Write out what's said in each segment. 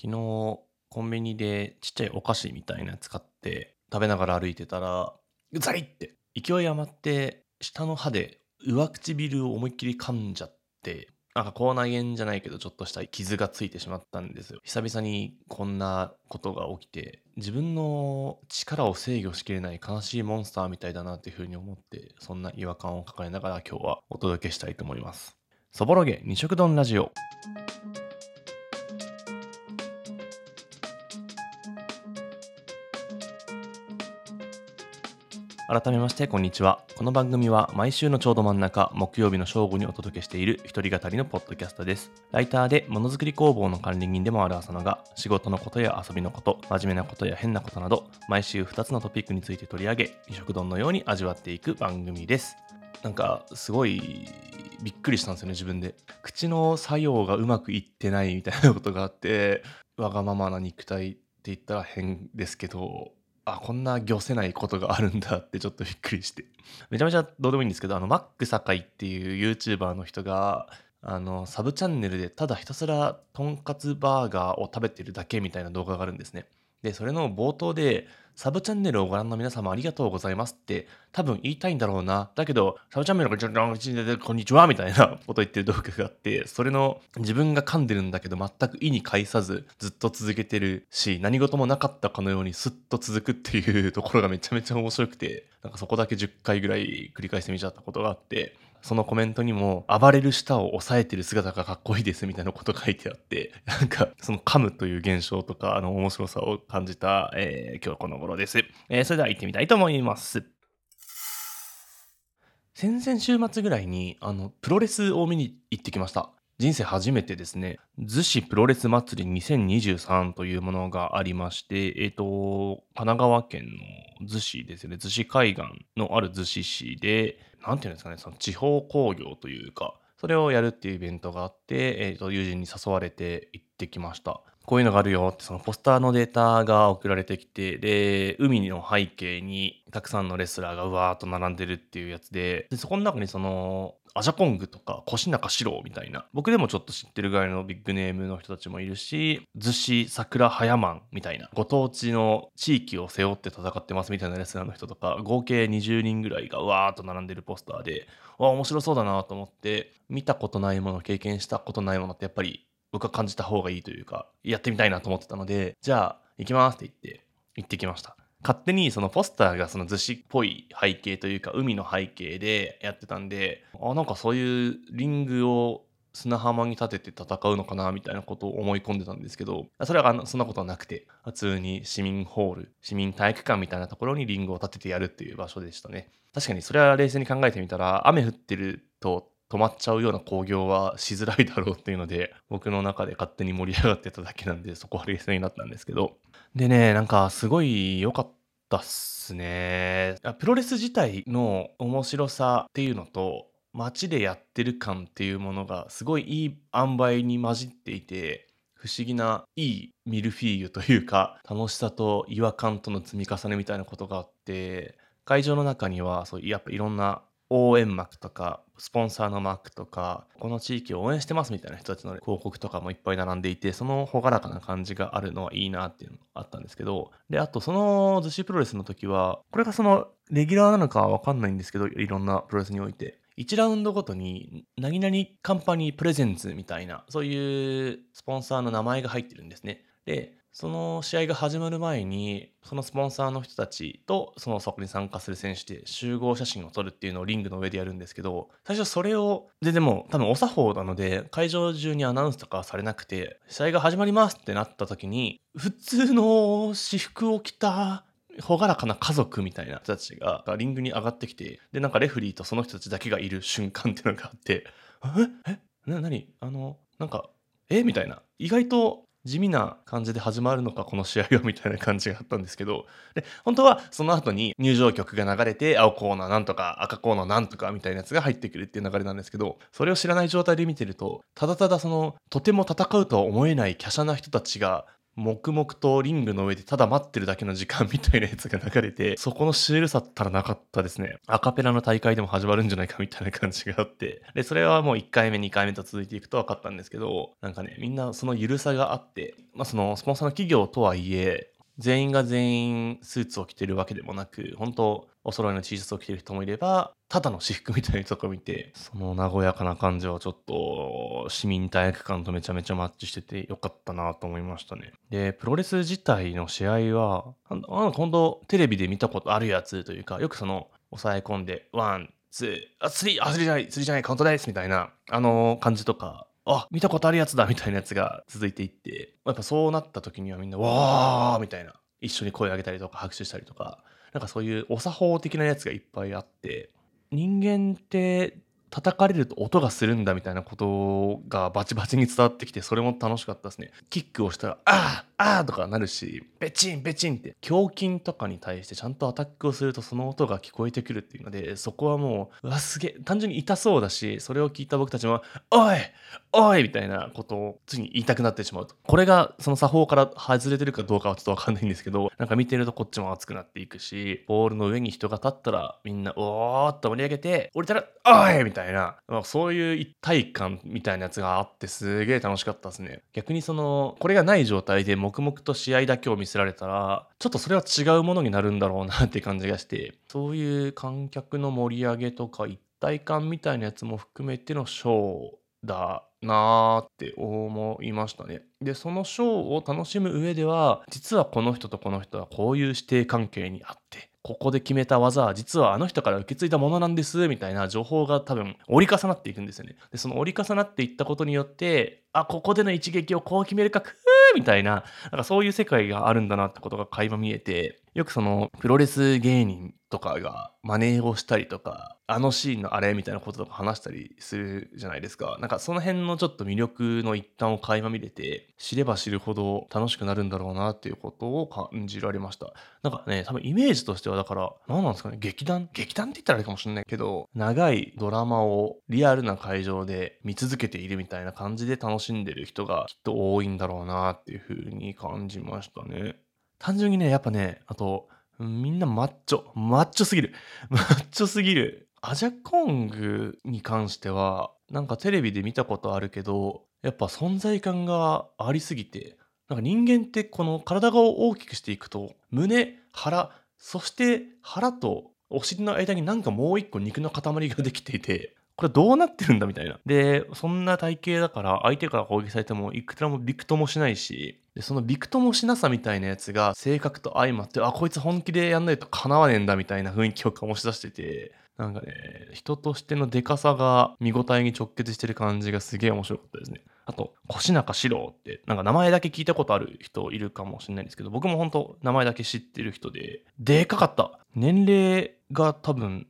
昨日コンビニでちっちゃいお菓子みたいなやつ買って食べながら歩いてたらうざいって勢い余って下の歯で上唇を思いっきり噛んじゃってなんか口内炎じゃないけどちょっとした傷がついてしまったんですよ。久々にこんなことが起きて自分の力を制御しきれない悲しいモンスターみたいだなっていうふうに思ってそんな違和感を抱えながら今日はお届けしたいと思います。そぼろげ二色丼ラジオ。改めましてこんにちは。この番組は毎週のちょうど真ん中木曜日の正午にお届けしている一人語りのポッドキャストです。ライターでものづくり工房の管理人でもある浅野が仕事のことや遊びのこと真面目なことや変なことなど毎週2つのトピックについて取り上げ二食丼のように味わっていく番組です。なんかすごいびっくりしたんですよね自分で。口の作用がうまくいってないみたいなことがあってわがままな肉体って言ったら変ですけどあこんな漁せないことがあるんだってちょっとびっくりして。めちゃめちゃどうでもいいんですけどあのマック酒井っていう YouTuber の人があのサブチャンネルでただひたすらとんかつバーガーを食べてるだけみたいな動画があるんですね。でそれの冒頭でサブチャンネルをご覧の皆様ありがとうございますって多分言いたいんだろうな。だけど、サブチャンネルがこんにちはみたいなこと言ってる動画があって、それの自分が噛んでるんだけど全く意に介さずずっと続けてるし、何事もなかったかのようにスッと続くっていうところがめちゃめちゃ面白くて、なんかそこだけ10回ぐらい繰り返してみちゃったことがあって、そのコメントにも、暴れる舌を抑えてる姿がかっこいいですみたいなこと書いてあって、なんか、その噛むという現象とか、あの、面白さを感じた、えー、今日この頃です。えー、それでは行ってみたいと思います。先々週末ぐらいに、あの、プロレスを見に行ってきました。人生初めてですね、逗子プロレス祭り2023というものがありまして、えっ、ー、と、神奈川県の逗子ですよね、逗子海岸のある逗子市で、何て言うんですかね、その地方工業というか、それをやるっていうイベントがあって、えー、と友人に誘われて行ってきました。こういうのがあるよって、そのポスターのデータが送られてきて、で、海の背景にたくさんのレスラーがうわーっと並んでるっていうやつで、でそこの中にその、アジャコングとか、腰中四郎みたいな、僕でもちょっと知ってるぐらいのビッグネームの人たちもいるし、逗子桜早マンみたいな、ご当地の地域を背負って戦ってますみたいなレスラーの人とか、合計20人ぐらいがわーっと並んでるポスターで、わ、面白そうだなと思って、見たことないもの、経験したことないものってやっぱり僕は感じた方がいいというか、やってみたいなと思ってたので、じゃあ、行きますって言って、行ってきました。勝手にそのポスターがその逗子っぽい背景というか、海の背景でやってたんで、あ、なんかそういうリングを砂浜に立てて戦うのかなみたいなことを思い込んでたんですけど、それはそんなことはなくて、普通に市民ホール、市民体育館みたいなところにリングを立ててやるっていう場所でしたね。確かにそれは冷静に考えてみたら、雨降ってると止まっちゃうような興行はしづらいだろうっていうので、僕の中で勝手に盛り上がってただけなんで、そこは冷静になったんですけど。でね、なんかすごい良かったっすね。プロレス自体の面白さっていうのと、街でやってる感っていうものがすごいいい塩梅に混じっていて、不思議ないいミルフィーユというか、楽しさと違和感との積み重ねみたいなことがあって、会場の中にはそうやっぱいろんな応援幕とか、スポンサーのマークとか、この地域を応援してますみたいな人たちの広告とかもいっぱい並んでいて、その朗らかな感じがあるのはいいなっていうのがあったんですけど、で、あとその逗子プロレスの時は、これがそのレギュラーなのかわかんないんですけど、いろんなプロレスにおいて。1ラウンドごとに、何々カンパニープレゼンツみたいな、そういうスポンサーの名前が入ってるんですね。で、その試合が始まる前に、そのスポンサーの人たちと、そのそこに参加する選手で集合写真を撮るっていうのをリングの上でやるんですけど、最初それを、で、でも多分お作法なので、会場中にアナウンスとかされなくて、試合が始まりますってなった時に、普通の私服を着た朗らかな家族みたいな人たちがリングに上がってきて、で、なんかレフリーとその人たちだけがいる瞬間っていうのがあって、え？え？な、なにあの、なんか、え？みたいな。意外と地味な感じで始まるのか、この試合はみたいな感じがあったんですけど、で、本当はその後に入場曲が流れて、青コーナーなんとか、赤コーナーなんとかみたいなやつが入ってくるっていう流れなんですけど、それを知らない状態で見てると、ただただその、とても戦うとは思えない華奢な人たちが、黙々とリングの上でただ待ってるだけの時間みたいなやつが流れて、そこのシュールさったらなかったですね。アカペラの大会でも始まるんじゃないかみたいな感じがあって。で、それはもう1回目、2回目と続いていくと分かったんですけど、なんかね、みんなその緩さがあって、まあそのスポンサーの企業とはいえ、全員が全員スーツを着てるわけでもなく、本当お揃いの T シャツを着てる人もいれば、ただの私服みたいなとこ見て、その和やかな感じはちょっと市民体育館とめちゃめちゃマッチしててよかったなと思いましたね。で、プロレス自体の試合は、なんか本当テレビで見たことあるやつというか、よくその抑え込んで、 one、two、あ、 three、あ、 three じゃない、 three じゃない、カウントですみたいな、あの感じとか、あ見たことあるやつだみたいなやつが続いていってやっぱそうなった時にはみんなわーみたいな一緒に声を上げたりとか拍手したりとかなんかそういうお作法的なやつがいっぱいあって人間って叩かれると音がするんだみたいなことがバチバチに伝わってきてそれも楽しかったですね。キックをしたらああああとかなるしベチンベチンって胸筋とかに対してちゃんとアタックをするとその音が聞こえてくるっていうのでそこはもううわすげえ単純に痛そうだしそれを聞いた僕たちもおいおいみたいなことをついに言いたくなってしまう。とこれがその作法から外れてるかどうかはちょっとわかんないんですけど なんか見てるとこっちも熱くなっていくしボールの上に人が立ったらみんなおーっと盛り上げて降りたらおいみたいな、まあ、そういう一体感みたいなやつがあってすげえ楽しかったですね。逆にそのこれがない状態で黙々と試合だけを見せられたらちょっとそれは違うものになるんだろうなって感じがしてそういう観客の盛り上げとか一体感みたいなやつも含めてのショーだなーって思いましたね。で、そのショーを楽しむ上では、実はこの人とこの人はこういう師弟関係にあって、ここで決めた技は実はあの人から受け継いだものなんですみたいな情報が多分折り重なっていくんですよね。で、その折り重なっていったことによって、あ、ここでの一撃をこう決めるか、くーみたいな、なんかそういう世界があるんだなってことが垣間見えて、よくそのプロレス芸人とかが真似をしたりとか、あのシーンのあれみたいなこととか話したりするじゃないですか。なんかその辺のちょっと魅力の一端を垣間見れて、知れば知るほど楽しくなるんだろうなっていうことを感じられました。なんかね、多分イメージとしてはだから、何なんですかね、劇団？劇団って言ったらあれかもしれないけど、長いドラマをリアルな会場で見続けているみたいな感じで楽しんでる人がきっと多いんだろうなっていう風に感じましたね。単純にね、やっぱね、あと、みんなマッチョ。マッチョすぎる。マッチョすぎる。アジャコングに関しては、なんかテレビで見たことあるけど、やっぱ存在感がありすぎて、なんか人間ってこの体が大きくしていくと、胸、腹、そして腹とお尻の間になんかもう一個肉の塊ができていて、これどうなってるんだみたいな。で、そんな体型だから相手から攻撃されてもいくらもびくともしないし、でそのびくともしなさみたいなやつが性格と相まって、あ、こいつ本気でやんないと叶わねえんだみたいな雰囲気を醸し出してて、なんかね、人としてのデカさが見応えに直結してる感じがすげえ面白かったですね。あと、越中史郎って、なんか名前だけ聞いたことある人いるかもしれないんですけど、僕も本当名前だけ知ってる人で、でかかった。年齢が多分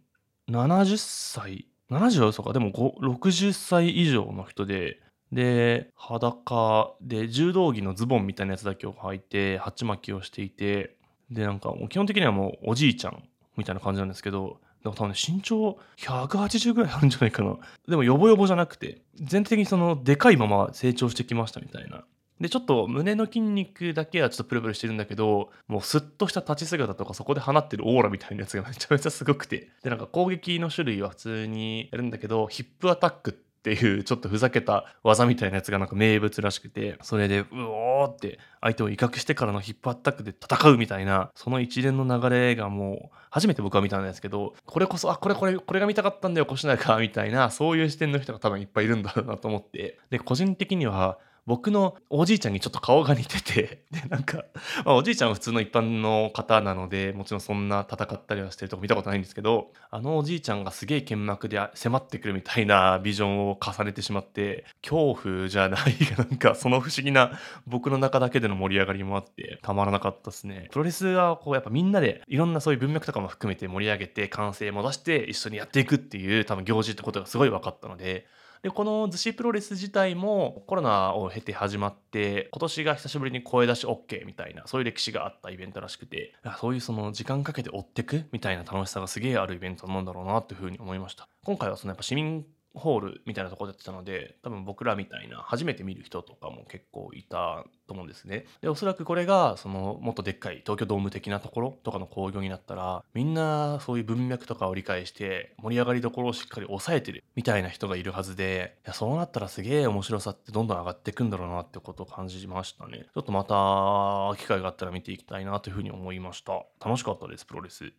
70歳70は嘘か。でも60歳以上の人で、で、裸で柔道着のズボンみたいなやつだけを履いて、鉢巻きをしていて、で、なんかもう基本的にはもうおじいちゃんみたいな感じなんですけど、でも多分ね、身長180ぐらいあるんじゃないかな。でも、ヨボヨボじゃなくて、全体的にその、でかいまま成長してきましたみたいなで、ちょっと胸の筋肉だけはちょっとプルプルしてるんだけど、もうスッとした立ち姿とかそこで放ってるオーラみたいなやつがめちゃめちゃすごくて。で、なんか攻撃の種類は普通にやるんだけど、ヒップアタックってっていうちょっとふざけた技みたいなやつがなんか名物らしくて、それでうおーって相手を威嚇してからのヒップアタックで戦うみたいな、その一連の流れがもう、初めて僕は見たんですけど、これこそ、あ、これこれ、これが見たかったんだよ、こしないか、みたいな、そういう視点の人が多分いっぱいいるんだろうなと思って。で、個人的には、僕のおじいちゃんにちょっと顔が似てて、で、なんか、まあ、おじいちゃんは普通の一般の方なので、もちろんそんな戦ったりはしてるとこ見たことないんですけど、あのおじいちゃんがすげえ剣幕で迫ってくるみたいなビジョンを重ねてしまって、恐怖じゃないが、なんかその不思議な僕の中だけでの盛り上がりもあって、たまらなかったですね。プロレスはこうやっぱみんなでいろんなそういう文脈とかも含めて盛り上げて、完成も出して一緒にやっていくっていう多分行事ってことがすごい分かったので、でこの逗子プロレス自体もコロナを経て始まって今年が久しぶりに声出し OK みたいなそういう歴史があったイベントらしくてそういうその時間かけて追ってくみたいな楽しさがすげえあるイベントなんだろうなっていうふうに思いました。今回はそのやっぱ市民ホールみたいなところでやってたので多分僕らみたいな初めて見る人とかも結構いたと思うんですね。でおそらくこれがそのもっとでっかい東京ドーム的なところとかの興行になったらみんなそういう文脈とかを理解して盛り上がりどころをしっかり抑えてるみたいな人がいるはずでいやそうなったらすげえ面白さってどんどん上がっていくんだろうなってことを感じましたね。ちょっとまた機会があったら見ていきたいなというふうに思いました。楽しかったですプロレス。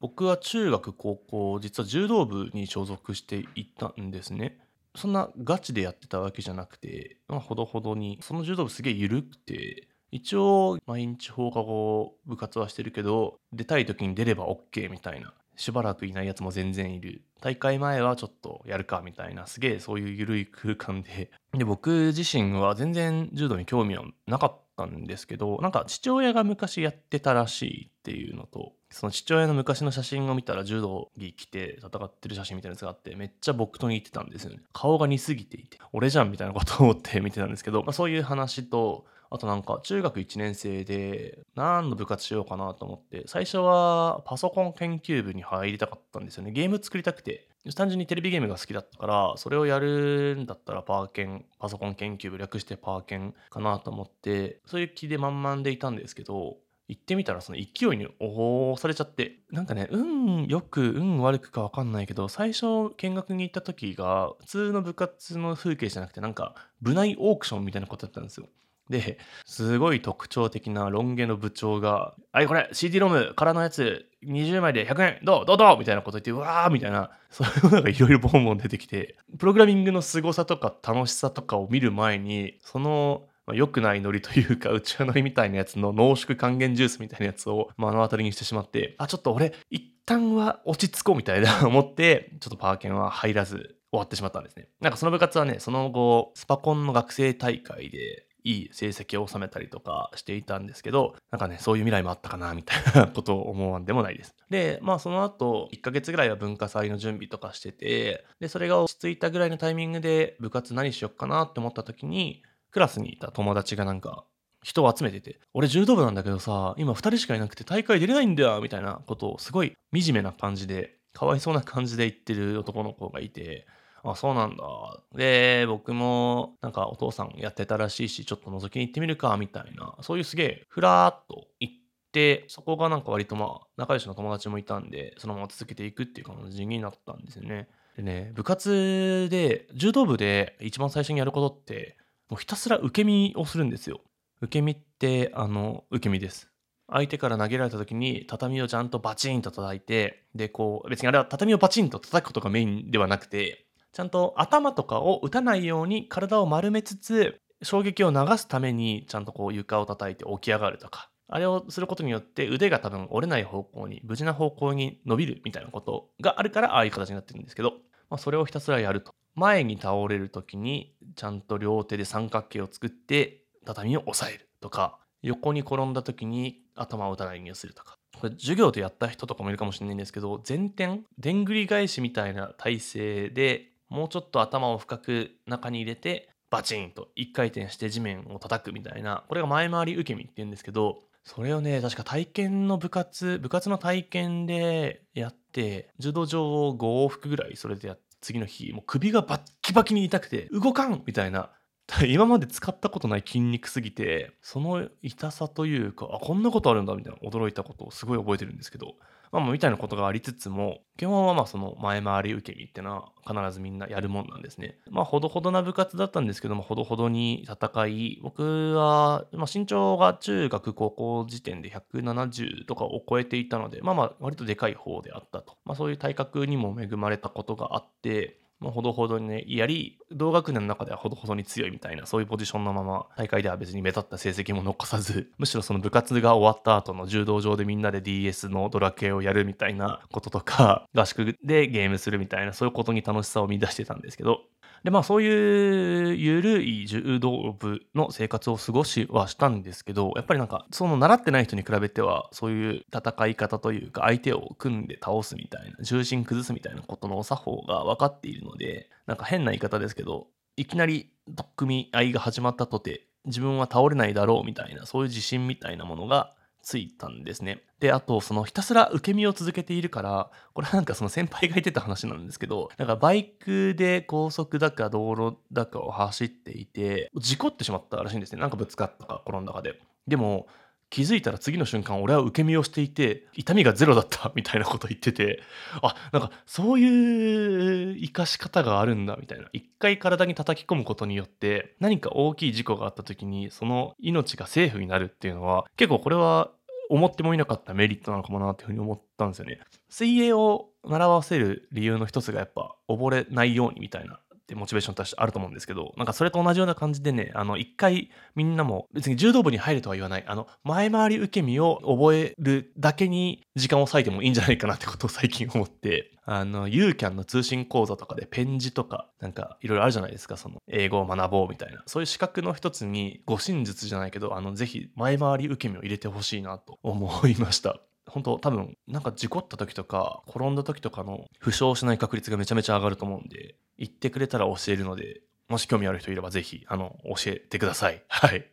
僕は中学高校実は柔道部に所属していたんですね。そんなガチでやってたわけじゃなくて、まあ、ほどほどにその柔道部すげえ緩くて一応毎日放課後部活はしてるけど出たい時に出れば OK みたいな。しばらくいないやつも全然いる。大会前はちょっとやるかみたいな。すげえそういう緩い空間で。で僕自身は全然柔道に興味はなかったんですけどなんか父親が昔やってたらしいっていうのとその父親の昔の写真を見たら柔道着着て戦ってる写真みたいなやつがあってめっちゃ僕と似てたんですよね。顔が似すぎていて俺じゃんみたいなことを思って見てたんですけど、まあ、そういう話とあとなんか中学1年生で何の部活しようかなと思って最初はパソコン研究部に入りたかったんですよね。ゲーム作りたくて。単純にテレビゲームが好きだったからそれをやるんだったらパーケンパソコン研究部略してパーケンかなと思ってそういう気で満々でいたんですけど行ってみたらその勢いに押されちゃって。なんかね運よく運悪くか分かんないけど最初見学に行った時が普通の部活の風景じゃなくてなんか部内オークションみたいなことだったんですよ。で、すごい特徴的なロン毛の部長が、はい、これ CD ロム空のやつ20枚で100円どう？どう？どう？みたいなこと言って、うわーみたいな、そういうのがいろいろボンボン出てきて、プログラミングの凄さとか楽しさとかを見る前に、その、まあ、良くないノリというか、うちわノリみたいなやつの濃縮還元ジュースみたいなやつを目の当たりにしてしまって、あ、ちょっと俺、一旦は落ち着こうみたいな思って、ちょっとパーケンは入らず終わってしまったんですね。なんかその部活はね、その後、スパコンの学生大会で、いい成績を収めたりとかしていたんですけど、なんかね、そういう未来もあったかな、みたいなことを思わんでもないです。で、まあその後、1ヶ月ぐらいは文化祭の準備とかしてて、で、それが落ち着いたぐらいのタイミングで部活何しよっかなって思った時に、クラスにいた友達がなんか、人を集めてて、俺柔道部なんだけどさ、今2人しかいなくて大会出れないんだよみたいなことをすごい惨めな感じで、かわいそうな感じで言ってる男の子がいて、あ、そうなんだ。で、僕もなんかお父さんやってたらしいし、ちょっと覗きに行ってみるか、みたいな、そういうすげえ、ふらーっと行って、そこがなんか割とまあ、仲良しの友達もいたんで、そのまま続けていくっていう感じになったんですよね。でね、部活で、柔道部で一番最初にやることって、もうひたすら受け身をするんですよ。受け身って、あの、受け身です。相手から投げられた時に畳をちゃんとバチンと叩いて、で、こう、別にあれは畳をバチンと叩くことがメインではなくて、ちゃんと頭とかを打たないように体を丸めつつ衝撃を流すためにちゃんとこう床を叩いて起き上がるとかあれをすることによって腕が多分折れない方向に無事な方向に伸びるみたいなことがあるからああいう形になってるんですけど、まあ、それをひたすらやると。前に倒れる時にちゃんと両手で三角形を作って畳を押さえるとか横に転んだ時に頭を打たないようにするとか。これ授業でやった人とかもいるかもしれないんですけど前転でんぐり返しみたいな体勢でもうちょっと頭を深く中に入れてバチンと一回転して地面を叩くみたいなこれが前回り受け身って言うんですけどそれをね確か体験の部活部活の体験でやって柔道場を5往復ぐらいそれでやって次の日もう首がバッキバキに痛くて動かんみたいな 今まで使ったことない筋肉すぎてその痛さというかあこんなことあるんだみたいな驚いたことをすごい覚えてるんですけどまあ、みたいなことがありつつも、基本はまあその前回り受け身っていうのは必ずみんなやるもんなんですね。まあ、ほどほどな部活だったんですけども、ほどほどに戦い、僕は、まあ、身長が中学高校時点で170とかを超えていたので、まあまあ割とでかい方であったと。まあそういう体格にも恵まれたことがあって、まあ、ほどほどにね、やり、同学年の中ではほどほどに強いみたいな、そういうポジションのまま、大会では別に目立った成績も残さず、むしろその部活が終わった後の柔道場でみんなで DS のドラクエをやるみたいなこととか、合宿でゲームするみたいな、そういうことに楽しさを見出してたんですけど、で、まあそういう緩い柔道部の生活を過ごしはしたんですけど、やっぱりなんか、その習ってない人に比べては、そういう戦い方というか、相手を組んで倒すみたいな、重心崩すみたいなことの作法が分かっているので、なんか変な言い方ですけど、いきなり取っ組み合いが始まったとて、自分は倒れないだろうみたいな、そういう自信みたいなものがついたんですね。で、あと、そのひたすら受け身を続けているから、これはなんかその先輩が言ってた話なんですけど、なんかバイクで高速だか道路だかを走っていて、事故ってしまったらしいんですね。なんかぶつかったか転んだかで。でも、気づいたら次の瞬間俺は受け身をしていて痛みがゼロだった みたいなこと言っててあなんかそういう生かし方があるんだみたいな。一回体に叩き込むことによって何か大きい事故があった時にその命がセーフになるっていうのは結構これは思ってもいなかったメリットなのかもなっていうふうに思ったんですよね。水泳を習わせる理由の一つがやっぱ溺れないようにみたいな。ってモチベーションとしてあると思うんですけど、なんかそれと同じような感じでね、あの、一回みんなも別に柔道部に入るとは言わない、あの、前回り受け身を覚えるだけに時間を割いてもいいんじゃないかなってことを最近思って、あの、ユーキャンの通信講座とかでペン字とか、なんかいろいろあるじゃないですか、その、英語を学ぼうみたいな。そういう資格の一つに、護身術じゃないけど、あの、ぜひ前回り受け身を入れてほしいなと思いました。本当多分なんか事故った時とか転んだ時とかの負傷しない確率がめちゃめちゃ上がると思うんで言ってくれたら教えるのでもし興味ある人いればぜひあの教えてください。はい。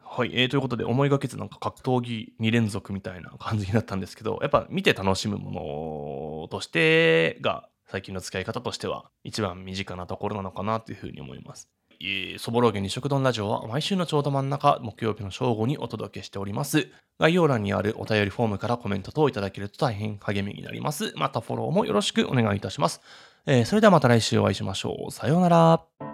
はい、えー、ということで思いがけずなんか格闘技2連続みたいな感じになったんですけどやっぱ見て楽しむものとしてが最近の使い方としては一番身近なところなのかなというふうに思います。えそぼろげ二食丼ラジオは毎週のちょうど真ん中、木曜日の正午にお届けしております。概要欄にあるお便りフォームからコメント等いただけると大変励みになります。またフォローもよろしくお願いいたします。えーそれではまた来週お会いしましょう。さようなら。